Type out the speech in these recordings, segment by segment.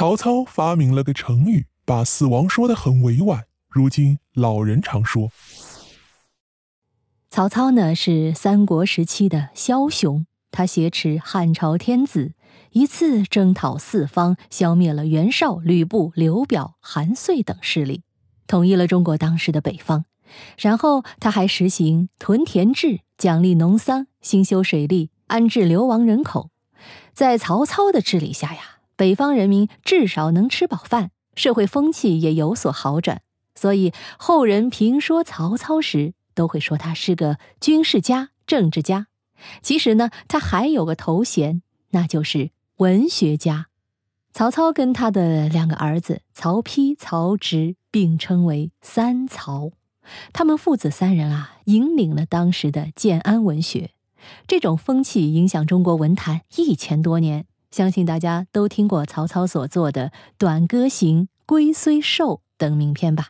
曹操发明了个成语，把死亡说得很委婉。如今老人常说，曹操呢是三国时期的枭雄，他挟持汉朝天子，一次征讨四方，消灭了袁绍、吕布、刘表、韩遂等势力，统一了中国当时的北方。然后他还实行屯田制，奖励农桑，兴修水利，安置流亡人口。在曹操的治理下呀，北方人民至少能吃饱饭，社会风气也有所好转。所以后人评说曹操时，都会说他是个军事家、政治家。其实呢，他还有个头衔，那就是文学家。曹操跟他的两个儿子曹丕、曹植并称为三曹。他们父子三人啊，引领了当时的建安文学，这种风气影响中国文坛一千多年。相信大家都听过曹操所作的《短歌行》《龟虽寿》等名篇吧？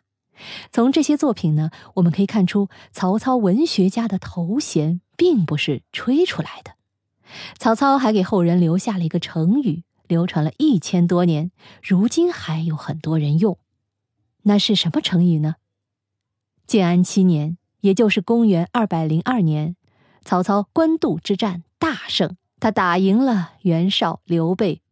从这些作品呢，我们可以看出，曹操文学家的头衔并不是吹出来的。曹操还给后人留下了一个成语，流传了一千多年，如今还有很多人用。那是什么成语呢？建安七年，也就是公元二百零二年，曹操官渡之战大胜，他打赢了袁绍、刘备。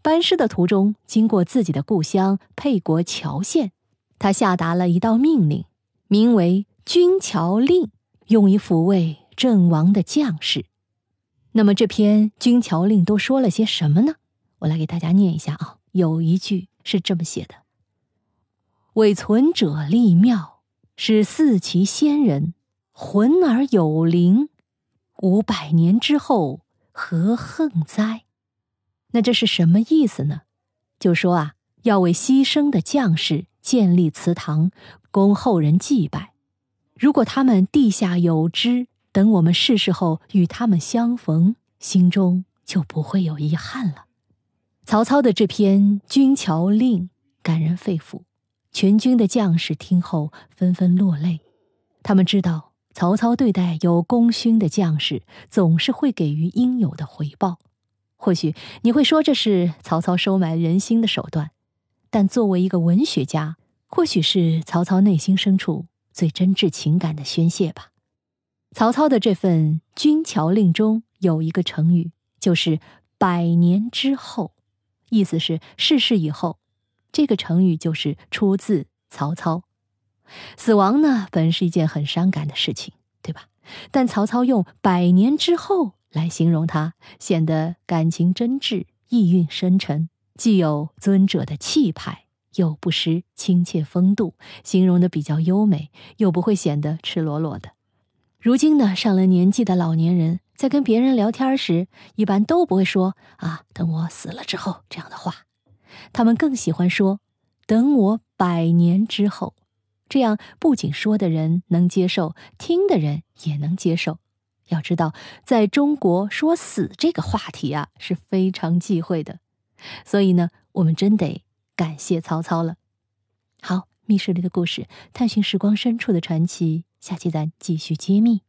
班师的途中，经过自己的故乡沛国谯县，他下达了一道命令，名为“军桥令”，用以抚慰阵亡的将士。那么这篇“军桥令”都说了些什么呢？我来给大家念一下啊，有一句是这么写的：“为存者立庙。”使四其先人魂而有灵，五百年之后何恨哉？那这是什么意思呢？就说啊，要为牺牲的将士建立祠堂，供后人祭拜。如果他们地下有知，等我们逝世后与他们相逢，心中就不会有遗憾了。曹操的这篇《军桥令》感人肺腑。全军的将士听后纷纷落泪，他们知道曹操对待有功勋的将士总是会给予应有的回报。或许你会说这是曹操收买人心的手段，但作为一个文学家，或许是曹操内心深处最真挚情感的宣泄吧。曹操的这份《军桥令》中有一个成语，就是“百年之后”，意思是逝世以后。这个成语就是出自曹操。死亡呢，本是一件很伤感的事情，对吧？但曹操用“百年之后”来形容它，显得感情真挚、意蕴深沉，既有尊者的气派，又不失亲切风度，形容的比较优美，又不会显得赤裸裸的。如今呢，上了年纪的老年人在跟别人聊天时，一般都不会说“啊，等我死了之后”这样的话。他们更喜欢说“等我百年之后”，这样不仅说的人能接受，听的人也能接受。要知道，在中国说死这个话题啊是非常忌讳的，所以呢，我们真得感谢曹操了。好，密室里的故事，探寻时光深处的传奇，下期咱继续揭秘。